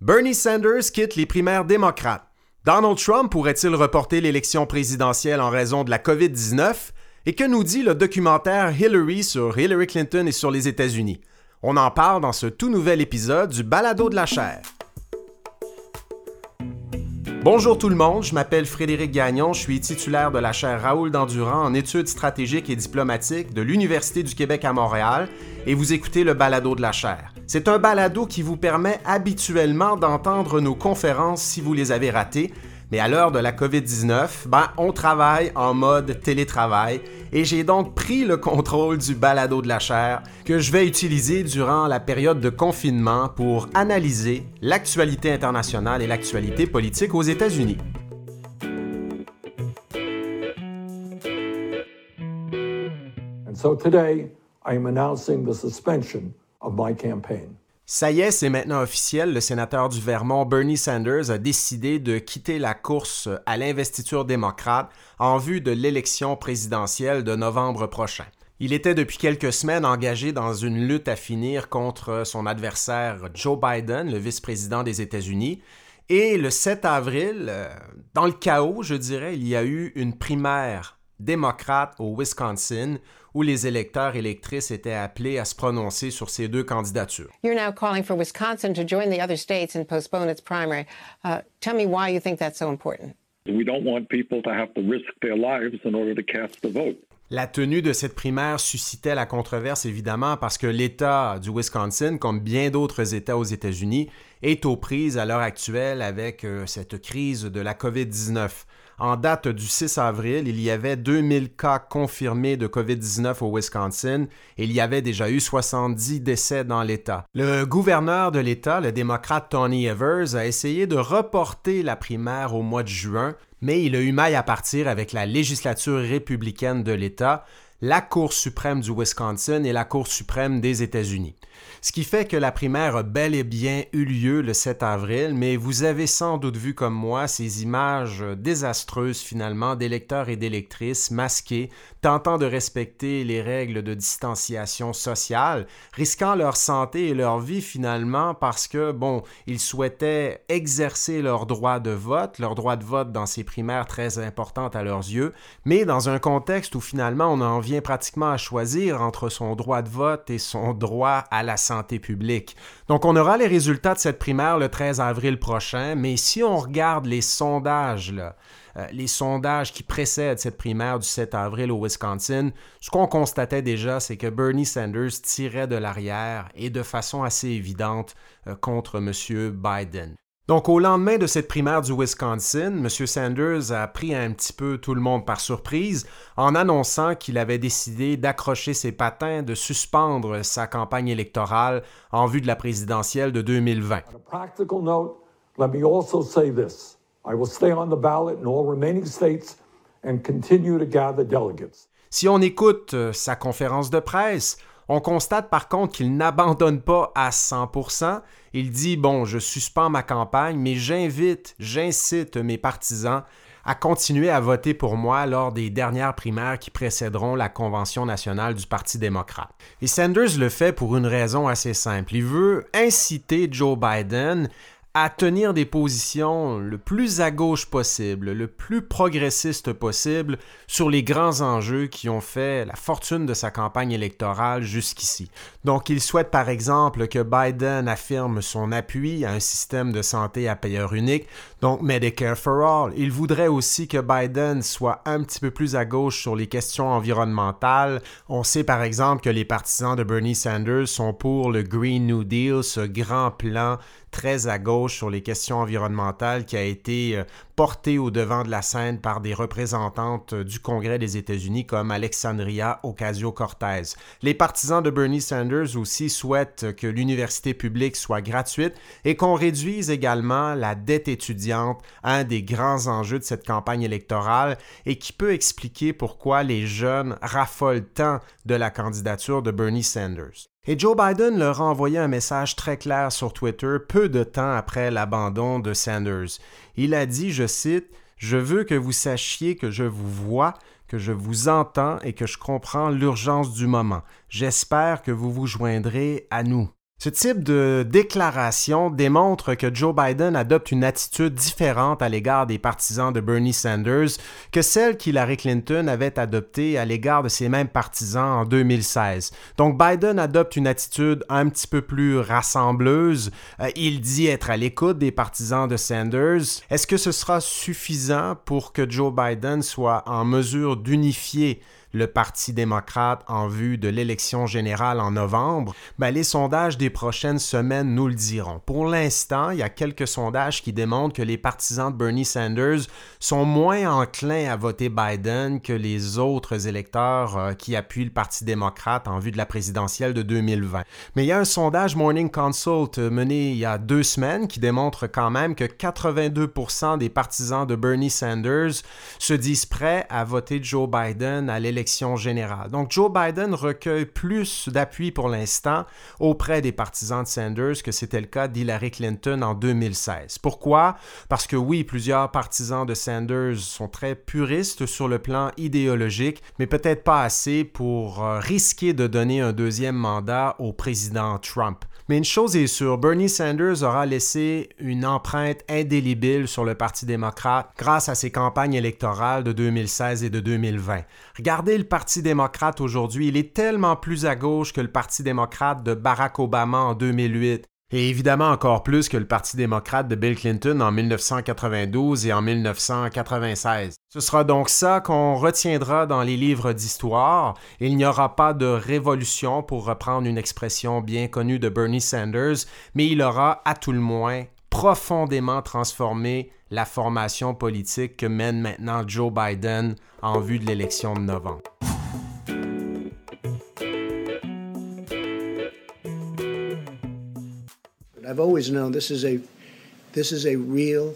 Bernie Sanders quitte les primaires démocrates. Donald Trump pourrait-il reporter l'élection présidentielle en raison de la COVID-19? Et que nous dit le documentaire Hillary sur Hillary Clinton et sur les États-Unis? On en parle dans ce tout nouvel épisode du Balado de la chair. Bonjour tout le monde, je m'appelle Frédéric Gagnon, je suis titulaire de la chaire Raoul Dandurand en études stratégiques et diplomatiques de l'Université du Québec à Montréal et vous écoutez le balado de la chaire. C'est un balado qui vous permet habituellement d'entendre nos conférences si vous les avez ratées, mais à l'heure de la COVID-19, ben, on travaille en mode télétravail et j'ai donc pris le contrôle du balado de la chair que je vais utiliser durant la période de confinement pour analyser l'actualité internationale et l'actualité politique aux États-Unis. Suspension of campaign. Ça y est, c'est maintenant officiel. Le sénateur du Vermont, Bernie Sanders, a décidé de quitter la course à l'investiture démocrate en vue de l'élection présidentielle de novembre prochain. Il était depuis quelques semaines engagé dans une lutte à finir contre son adversaire Joe Biden, le vice-président des États-Unis. Et le 7 avril, euh, dans le chaos, je dirais, il y a eu une primaire démocrate au Wisconsin où les électeurs et électrices étaient appelés à se prononcer sur ces deux candidatures. You're now calling for Wisconsin to join the other states and postpone its primary. Uh, tell me why you think that's so important. We don't want people to have to risk their lives in order to cast the vote. La tenue de cette primaire suscitait la controverse évidemment parce que l'État du Wisconsin, comme bien d'autres États aux États-Unis, est aux prises à l'heure actuelle avec euh, cette crise de la COVID-19. En date du 6 avril, il y avait 2000 cas confirmés de COVID-19 au Wisconsin et il y avait déjà eu 70 décès dans l'État. Le gouverneur de l'État, le démocrate Tony Evers, a essayé de reporter la primaire au mois de juin, mais il a eu maille à partir avec la législature républicaine de l'État, la Cour suprême du Wisconsin et la Cour suprême des États-Unis. Ce qui fait que la primaire a bel et bien eu lieu le 7 avril, mais vous avez sans doute vu comme moi ces images désastreuses finalement d'électeurs et d'électrices masqués, tentant de respecter les règles de distanciation sociale, risquant leur santé et leur vie finalement parce que, bon, ils souhaitaient exercer leur droit de vote, leur droit de vote dans ces primaires très importantes à leurs yeux, mais dans un contexte où finalement on en pratiquement à choisir entre son droit de vote et son droit à la santé publique. Donc on aura les résultats de cette primaire le 13 avril prochain, mais si on regarde les sondages, euh, les sondages qui précèdent cette primaire du 7 avril au Wisconsin, ce qu'on constatait déjà, c'est que Bernie Sanders tirait de l'arrière et de façon assez évidente euh, contre M. Biden. Donc, au lendemain de cette primaire du Wisconsin, M. Sanders a pris un petit peu tout le monde par surprise en annonçant qu'il avait décidé d'accrocher ses patins, de suspendre sa campagne électorale en vue de la présidentielle de 2020. On a practical note, let me also say this. I will stay on the ballot in all remaining states and continue to gather delegates. Si on écoute euh, sa conférence de presse, on constate par contre qu'il n'abandonne pas à 100%. Il dit, bon, je suspends ma campagne, mais j'invite, j'incite mes partisans à continuer à voter pour moi lors des dernières primaires qui précéderont la Convention nationale du Parti démocrate. Et Sanders le fait pour une raison assez simple. Il veut inciter Joe Biden à tenir des positions le plus à gauche possible, le plus progressiste possible sur les grands enjeux qui ont fait la fortune de sa campagne électorale jusqu'ici. Donc il souhaite par exemple que Biden affirme son appui à un système de santé à payeur unique, donc Medicare for All. Il voudrait aussi que Biden soit un petit peu plus à gauche sur les questions environnementales. On sait par exemple que les partisans de Bernie Sanders sont pour le Green New Deal, ce grand plan très à gauche sur les questions environnementales qui a été euh, porté au devant de la scène par des représentantes euh, du Congrès des États-Unis comme Alexandria Ocasio-Cortez. Les partisans de Bernie Sanders aussi souhaitent que l'université publique soit gratuite et qu'on réduise également la dette étudiante, un des grands enjeux de cette campagne électorale et qui peut expliquer pourquoi les jeunes raffolent tant de la candidature de Bernie Sanders. Et Joe Biden leur a envoyé un message très clair sur Twitter peu de temps après l'abandon de Sanders. Il a dit, je cite, Je veux que vous sachiez que je vous vois, que je vous entends et que je comprends l'urgence du moment. J'espère que vous vous joindrez à nous. Ce type de déclaration démontre que Joe Biden adopte une attitude différente à l'égard des partisans de Bernie Sanders que celle qu'Hillary Clinton avait adoptée à l'égard de ses mêmes partisans en 2016. Donc Biden adopte une attitude un petit peu plus rassembleuse. Euh, il dit être à l'écoute des partisans de Sanders. Est-ce que ce sera suffisant pour que Joe Biden soit en mesure d'unifier le Parti démocrate en vue de l'élection générale en novembre, ben, les sondages des prochaines semaines nous le diront. Pour l'instant, il y a quelques sondages qui démontrent que les partisans de Bernie Sanders sont moins enclins à voter Biden que les autres électeurs euh, qui appuient le Parti démocrate en vue de la présidentielle de 2020. Mais il y a un sondage Morning Consult euh, mené il y a deux semaines qui démontre quand même que 82% des partisans de Bernie Sanders se disent prêts à voter Joe Biden à l'élection générale. Donc Joe Biden recueille plus d'appui pour l'instant auprès des partisans de Sanders que c'était le cas d'Hillary Clinton en 2016. Pourquoi? Parce que oui, plusieurs partisans de Sanders sont très puristes sur le plan idéologique, mais peut-être pas assez pour euh, risquer de donner un deuxième mandat au président Trump. Mais une chose est sûre, Bernie Sanders aura laissé une empreinte indélébile sur le Parti démocrate grâce à ses campagnes électorales de 2016 et de 2020. Regardez le Parti démocrate aujourd'hui, il est tellement plus à gauche que le Parti démocrate de Barack Obama en 2008. Et évidemment encore plus que le Parti démocrate de Bill Clinton en 1992 et en 1996. Ce sera donc ça qu'on retiendra dans les livres d'histoire. Il n'y aura pas de révolution, pour reprendre une expression bien connue de Bernie Sanders, mais il aura, à tout le moins, profondément transformé la formation politique que mène maintenant Joe Biden en vue de l'élection de novembre. I've always known this is a this is a real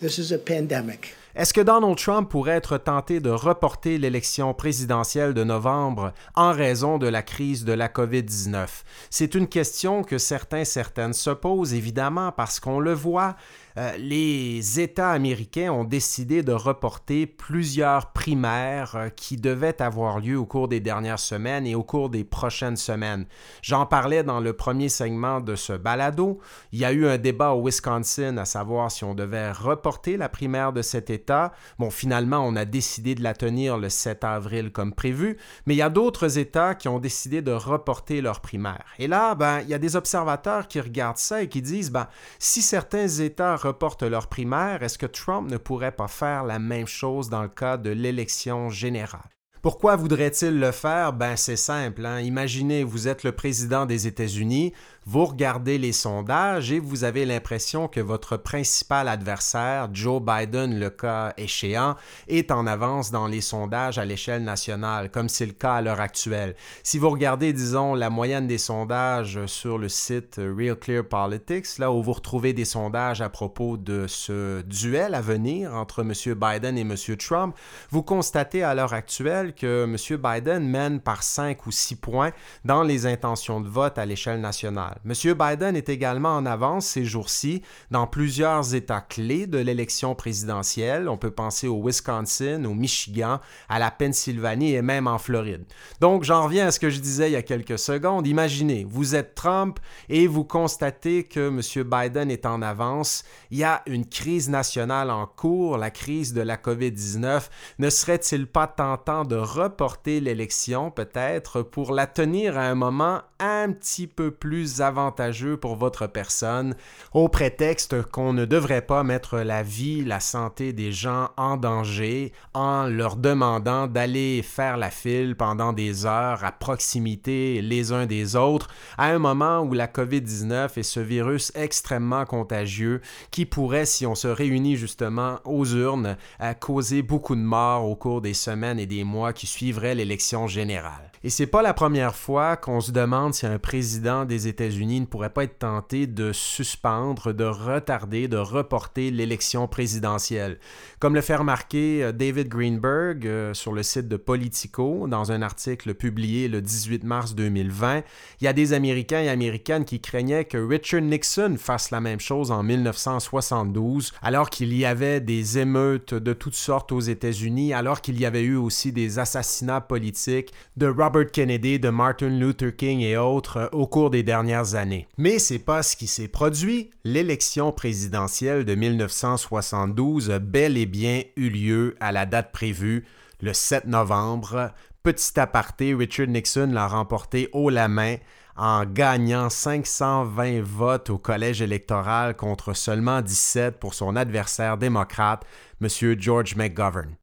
this is a pandemic. Est-ce que Donald Trump pourrait être tenté de reporter l'élection présidentielle de novembre en raison de la crise de la COVID-19? C'est une question que certains, certaines se posent évidemment parce qu'on le voit, euh, les États américains ont décidé de reporter plusieurs primaires euh, qui devaient avoir lieu au cours des dernières semaines et au cours des prochaines semaines. J'en parlais dans le premier segment de ce balado. Il y a eu un débat au Wisconsin à savoir si on devait reporter la primaire de cet État. Bon, finalement, on a décidé de la tenir le 7 avril comme prévu, mais il y a d'autres États qui ont décidé de reporter leur primaire. Et là, ben, il y a des observateurs qui regardent ça et qui disent, ben, si certains États reportent leur primaire, est-ce que Trump ne pourrait pas faire la même chose dans le cas de l'élection générale? Pourquoi voudrait-il le faire? Ben c'est simple. Hein. Imaginez, vous êtes le président des États-Unis, vous regardez les sondages et vous avez l'impression que votre principal adversaire, Joe Biden, le cas échéant, est en avance dans les sondages à l'échelle nationale, comme c'est le cas à l'heure actuelle. Si vous regardez, disons, la moyenne des sondages sur le site Real Clear Politics, là où vous retrouvez des sondages à propos de ce duel à venir entre M. Biden et M. Trump, vous constatez à l'heure actuelle que M. Biden mène par 5 ou 6 points dans les intentions de vote à l'échelle nationale. M. Biden est également en avance ces jours-ci dans plusieurs États clés de l'élection présidentielle. On peut penser au Wisconsin, au Michigan, à la Pennsylvanie et même en Floride. Donc, j'en reviens à ce que je disais il y a quelques secondes. Imaginez, vous êtes Trump et vous constatez que M. Biden est en avance. Il y a une crise nationale en cours, la crise de la COVID-19. Ne serait-il pas tentant de reporter l'élection peut-être pour la tenir à un moment un petit peu plus avantageux pour votre personne, au prétexte qu'on ne devrait pas mettre la vie, la santé des gens en danger en leur demandant d'aller faire la file pendant des heures à proximité les uns des autres, à un moment où la COVID-19 est ce virus extrêmement contagieux qui pourrait, si on se réunit justement aux urnes, causer beaucoup de morts au cours des semaines et des mois qui suivraient l'élection générale. Et c'est pas la première fois qu'on se demande si un président des États-Unis ne pourrait pas être tenté de suspendre, de retarder, de reporter l'élection présidentielle. Comme le fait remarquer euh, David Greenberg euh, sur le site de Politico dans un article publié le 18 mars 2020, il y a des Américains et Américaines qui craignaient que Richard Nixon fasse la même chose en 1972, alors qu'il y avait des émeutes de toutes sortes aux États-Unis, alors qu'il y avait eu aussi des assassinats politiques de Robert Robert Kennedy, Martin Luther King et autres euh, au cours des dernières années. Mais c'est pas ce qui s'est produit. L'élection présidentielle de 1972 a bel et bien eu lieu à la date prévue, le 7 novembre. Petit aparté, Richard Nixon l'a remporté haut la main en gagnant 520 votes au collège électoral contre seulement 17 pour son adversaire démocrate, M. George McGovern.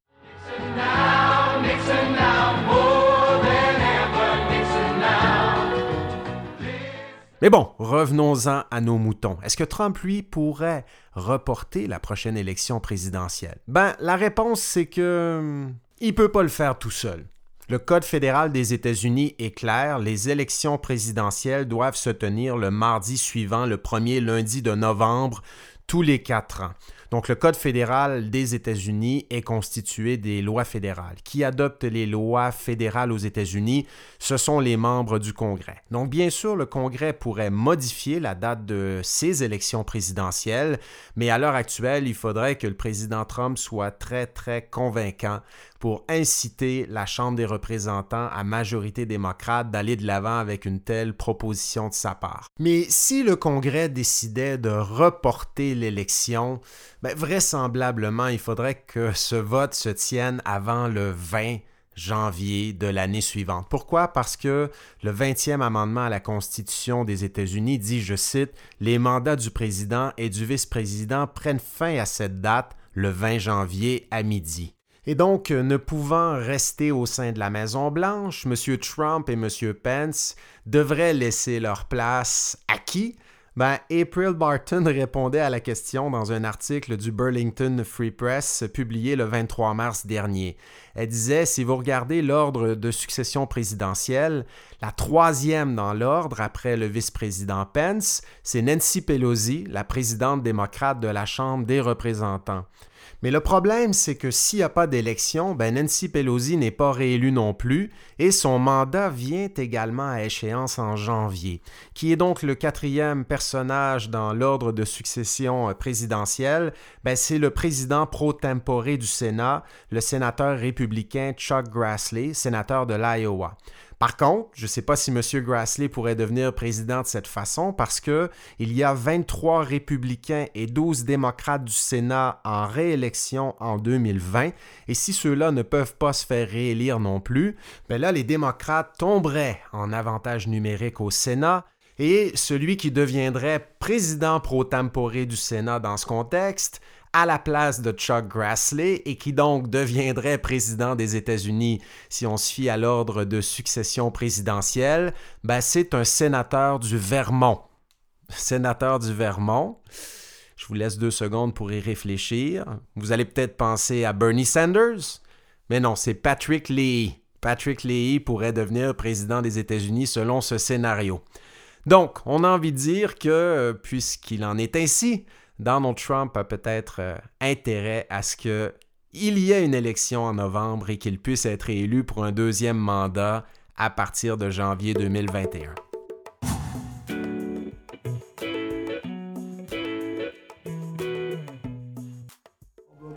Mais bon, revenons-en à nos moutons. Est-ce que Trump, lui, pourrait reporter la prochaine élection présidentielle? Ben, la réponse, c'est que... Hmm, il peut pas le faire tout seul. Le Code fédéral des États-Unis est clair, les élections présidentielles doivent se tenir le mardi suivant le premier lundi de novembre tous les quatre ans. Donc, le Code fédéral des États-Unis est constitué des lois fédérales. Qui adopte les lois fédérales aux États-Unis, ce sont les membres du Congrès. Donc, bien sûr, le Congrès pourrait modifier la date de ces élections présidentielles, mais à l'heure actuelle, il faudrait que le président Trump soit très, très convaincant pour inciter la Chambre des représentants à majorité démocrate d'aller de l'avant avec une telle proposition de sa part. Mais si le Congrès décidait de reporter l'élection, ben, vraisemblablement, il faudrait que ce vote se tienne avant le 20 janvier de l'année suivante. Pourquoi? Parce que le 20e amendement à la Constitution des États-Unis dit, je cite, Les mandats du président et du vice-président prennent fin à cette date, le 20 janvier à midi. Et donc, euh, ne pouvant rester au sein de la Maison-Blanche, M. Trump et M. Pence devraient laisser leur place à qui? Ben, April Barton répondait à la question dans un article du Burlington Free Press publié le 23 mars dernier. Elle disait, si vous regardez l'ordre de succession présidentielle, la troisième dans l'ordre après le vice-président Pence, c'est Nancy Pelosi, la présidente démocrate de la Chambre des représentants. Mais le problème, c'est que s'il n'y a pas d'élection, ben Nancy Pelosi n'est pas réélue non plus et son mandat vient également à échéance en janvier. Qui est donc le quatrième personnage dans l'ordre de succession présidentielle? Ben, c'est le président pro tempore du Sénat, le sénateur républicain Chuck Grassley, sénateur de l'Iowa. Par contre, je ne sais pas si M. Grassley pourrait devenir président de cette façon parce que il y a 23 républicains et 12 démocrates du Sénat en réélection en 2020 et si ceux-là ne peuvent pas se faire réélire non plus, ben là les démocrates tomberaient en avantage numérique au Sénat et celui qui deviendrait président pro tempore du Sénat dans ce contexte à la place de Chuck Grassley et qui donc deviendrait président des États-Unis si on se fie à l'ordre de succession présidentielle, ben c'est un sénateur du Vermont. Sénateur du Vermont. Je vous laisse deux secondes pour y réfléchir. Vous allez peut-être penser à Bernie Sanders, mais non, c'est Patrick Leahy. Patrick Leahy pourrait devenir président des États-Unis selon ce scénario. Donc, on a envie de dire que, euh, puisqu'il en est ainsi, Donald Trump a peut-être euh, intérêt à ce qu'il y ait une élection en novembre et qu'il puisse être élu pour un deuxième mandat à partir de janvier 2021.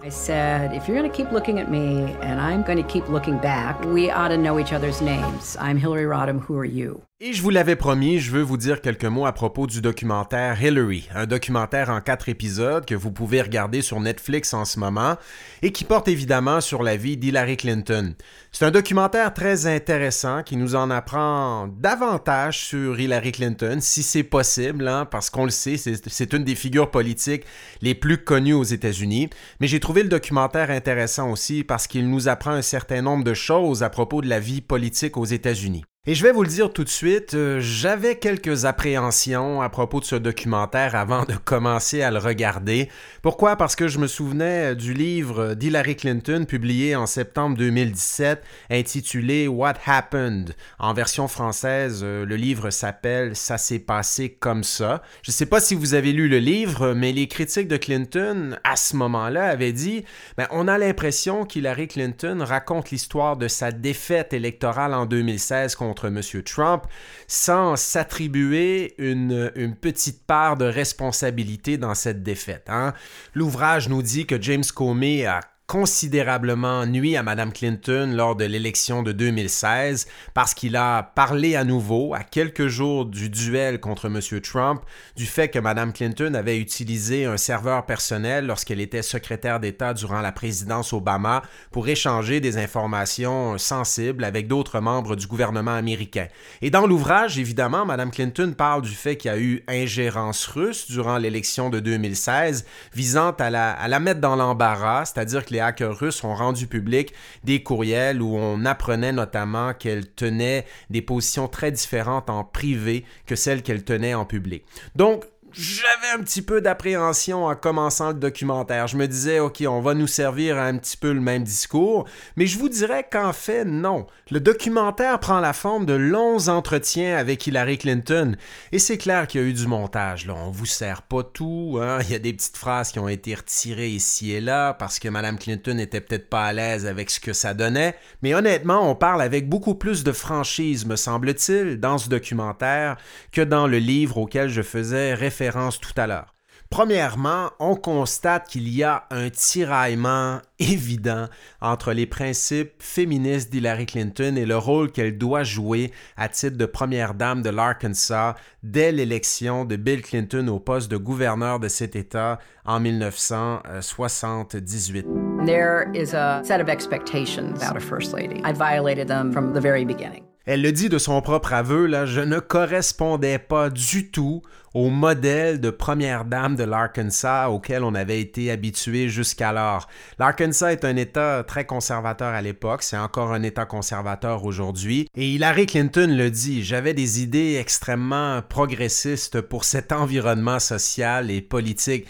I said, if you're going to keep looking at me and I'm going to keep looking back, we ought to know each other's names. I'm Hillary Rodham. Who are you? Et je vous l'avais promis, je veux vous dire quelques mots à propos du documentaire Hillary, un documentaire en quatre épisodes que vous pouvez regarder sur Netflix en ce moment et qui porte évidemment sur la vie d'Hillary Clinton. C'est un documentaire très intéressant qui nous en apprend davantage sur Hillary Clinton, si c'est possible, hein, parce qu'on le sait, c'est une des figures politiques les plus connues aux États-Unis. Mais j'ai trouvé le documentaire intéressant aussi parce qu'il nous apprend un certain nombre de choses à propos de la vie politique aux États-Unis. Et je vais vous le dire tout de suite, euh, j'avais quelques appréhensions à propos de ce documentaire avant de commencer à le regarder. Pourquoi? Parce que je me souvenais du livre d'Hillary Clinton publié en septembre 2017 intitulé What Happened? En version française, euh, le livre s'appelle Ça s'est passé comme ça. Je ne sais pas si vous avez lu le livre, mais les critiques de Clinton à ce moment-là avaient dit ben, on a l'impression qu'Hillary Clinton raconte l'histoire de sa défaite électorale en 2016 contre contre M. Trump sans s'attribuer une, petite part de responsabilité dans cette défaite. Hein. L'ouvrage nous dit que James Comey a considérablement nuit à Mme Clinton lors de l'élection de 2016 parce qu'il a parlé à nouveau, à quelques jours du duel contre M. Trump, du fait que Mme Clinton avait utilisé un serveur personnel lorsqu'elle était secrétaire d'État durant la présidence Obama pour échanger des informations sensibles avec d'autres membres du gouvernement américain. Et dans l'ouvrage, évidemment, Mme Clinton parle du fait qu'il y a eu ingérence russe durant l'élection de 2016 visant à la, à la mettre dans l'embarras, c'est-à-dire que les hackers russes ont rendu public des courriels où on apprenait notamment qu'elle tenait des positions très différentes en privé que celles qu'elle tenait en public. Donc, j'avais un petit peu d'appréhension en commençant le documentaire. Je me disais, OK, on va nous servir un petit peu le même discours, mais je vous dirais qu'en fait, non. Le documentaire prend la forme de longs entretiens avec Hillary Clinton, et c'est clair qu'il y a eu du montage. Là. On vous sert pas tout. Hein. Il y a des petites phrases qui ont été retirées ici et là parce que Mme Clinton n'était peut-être pas à l'aise avec ce que ça donnait, mais honnêtement, on parle avec beaucoup plus de franchise, me semble-t-il, dans ce documentaire que dans le livre auquel je faisais référence tout à l'heure. Premièrement, on constate qu'il y a un tiraillement évident entre les principes féministes d'Hillary Clinton et le rôle qu'elle doit jouer à titre de première dame de l'Arkansas dès l'élection de Bill Clinton au poste de gouverneur de cet État en 1978. There is a set of expectations about a first lady. I violated them from the very beginning. Elle le dit de son propre aveu, là, je ne correspondais pas du tout au modèle de première dame de l'Arkansas auquel on avait été habitué jusqu'alors. L'Arkansas est un État très conservateur à l'époque, c'est encore un État conservateur aujourd'hui, et Hillary Clinton le dit, j'avais des idées extrêmement progressistes pour cet environnement social et politique.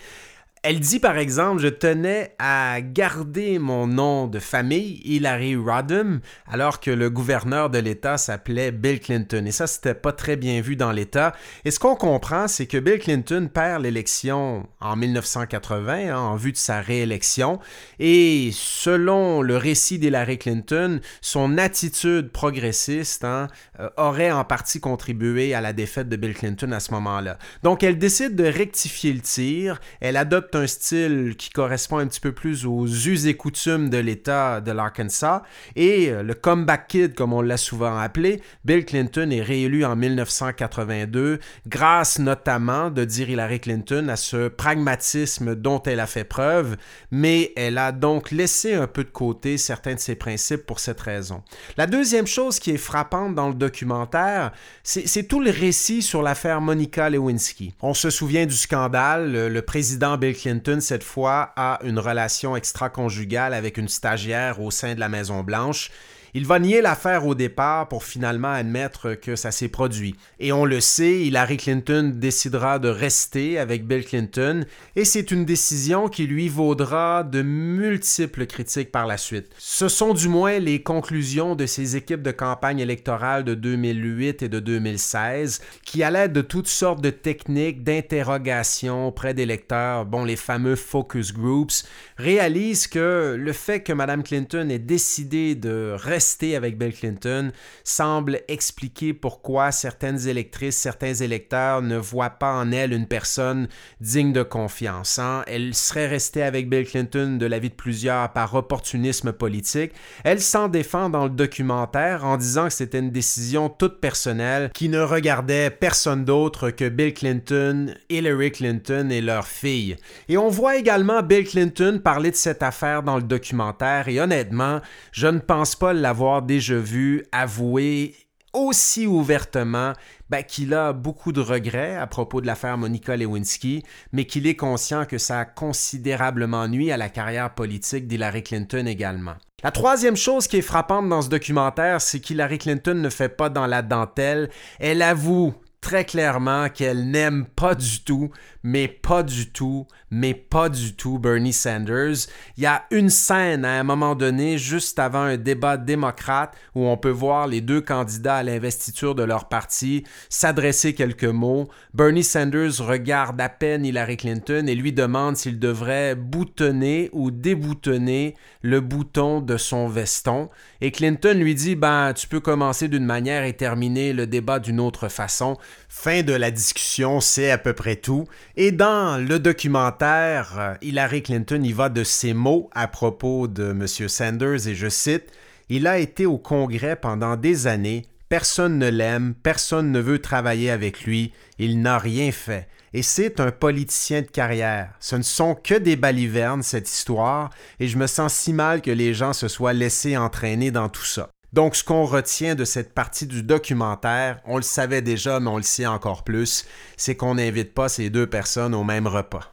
Elle dit par exemple, je tenais à garder mon nom de famille, Hillary Rodham, alors que le gouverneur de l'État s'appelait Bill Clinton. Et ça, c'était pas très bien vu dans l'État. Et ce qu'on comprend, c'est que Bill Clinton perd l'élection en 1980 hein, en vue de sa réélection. Et selon le récit d'Hillary Clinton, son attitude progressiste hein, euh, aurait en partie contribué à la défaite de Bill Clinton à ce moment-là. Donc, elle décide de rectifier le tir. Elle adopte un style qui correspond un petit peu plus aux us et coutumes de l'État de l'Arkansas. Et euh, le comeback kid, comme on l'a souvent appelé, Bill Clinton est réélu en 1982, grâce notamment, de dire Hillary Clinton, à ce pragmatisme dont elle a fait preuve, mais elle a donc laissé un peu de côté certains de ses principes pour cette raison. La deuxième chose qui est frappante dans le documentaire, c'est tout le récit sur l'affaire Monica Lewinsky. On se souvient du scandale, le, président Bill Clinton, cette fois, a une relation extra-conjugale avec une stagiaire au sein de la Maison-Blanche il va nier l'affaire au départ pour finalement admettre que ça s'est produit. Et on le sait, Hillary Clinton décidera de rester avec Bill Clinton et c'est une décision qui lui vaudra de multiples critiques par la suite. Ce sont du moins les conclusions de ces équipes de campagne électorale de 2008 et de 2016 qui, à l'aide de toutes sortes de techniques d'interrogation auprès des lecteurs, bon, les fameux focus groups, réalisent que le fait que Mme Clinton ait décidé de rester rester avec Bill Clinton semble expliquer pourquoi certaines électrices, certains électeurs ne voient pas en elle une personne digne de confiance. Hein. Elle serait restée avec Bill Clinton de l'avis de plusieurs par opportunisme politique. Elle s'en défend dans le documentaire en disant que c'était une décision toute personnelle qui ne regardait personne d'autre que Bill Clinton, Hillary Clinton et leur fille. Et on voit également Bill Clinton parler de cette affaire dans le documentaire et honnêtement, je ne pense pas la avoir déjà vu avouer aussi ouvertement ben, qu'il a beaucoup de regrets à propos de l'affaire Monica Lewinsky, mais qu'il est conscient que ça a considérablement nuit à la carrière politique d'Hillary Clinton également. La troisième chose qui est frappante dans ce documentaire, c'est qu'Hillary Clinton ne fait pas dans la dentelle. Elle avoue très clairement qu'elle n'aime pas du tout, mais pas du tout, mais pas du tout Bernie Sanders. Il y a une scène à un moment donné, juste avant un débat démocrate, où on peut voir les deux candidats à l'investiture de leur parti s'adresser quelques mots. Bernie Sanders regarde à peine Hillary Clinton et lui demande s'il devrait boutonner ou déboutonner le bouton de son veston. Et Clinton lui dit, ben, tu peux commencer d'une manière et terminer le débat d'une autre façon. Fin de la discussion, c'est à peu près tout. Et dans le documentaire, euh, Hillary Clinton y va de ses mots à propos de M. Sanders, et je cite, Il a été au Congrès pendant des années, personne ne l'aime, personne ne veut travailler avec lui, il n'a rien fait et c'est un politicien de carrière. Ce ne sont que des balivernes, cette histoire, et je me sens si mal que les gens se soient laissés entraîner dans tout ça. Donc, ce qu'on retient de cette partie du documentaire, on le savait déjà, mais on le sait encore plus, c'est qu'on n'invite pas ces deux personnes au même repas.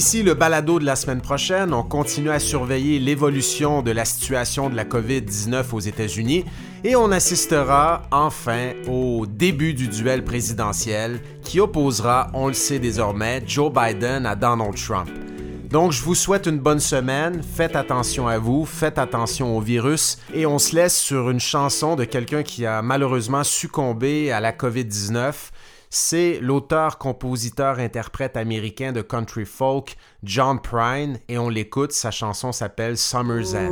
D'ici le balado de la semaine prochaine, on continue à surveiller l'évolution de la situation de la COVID-19 aux États-Unis et on assistera enfin au début du duel présidentiel qui opposera, on le sait désormais, Joe Biden à Donald Trump. Donc je vous souhaite une bonne semaine, faites attention à vous, faites attention au virus et on se laisse sur une chanson de quelqu'un qui a malheureusement succombé à la COVID-19. C'est l'auteur, compositeur, interprète américain de country folk John Prine et on l'écoute, sa chanson s'appelle Summer's End.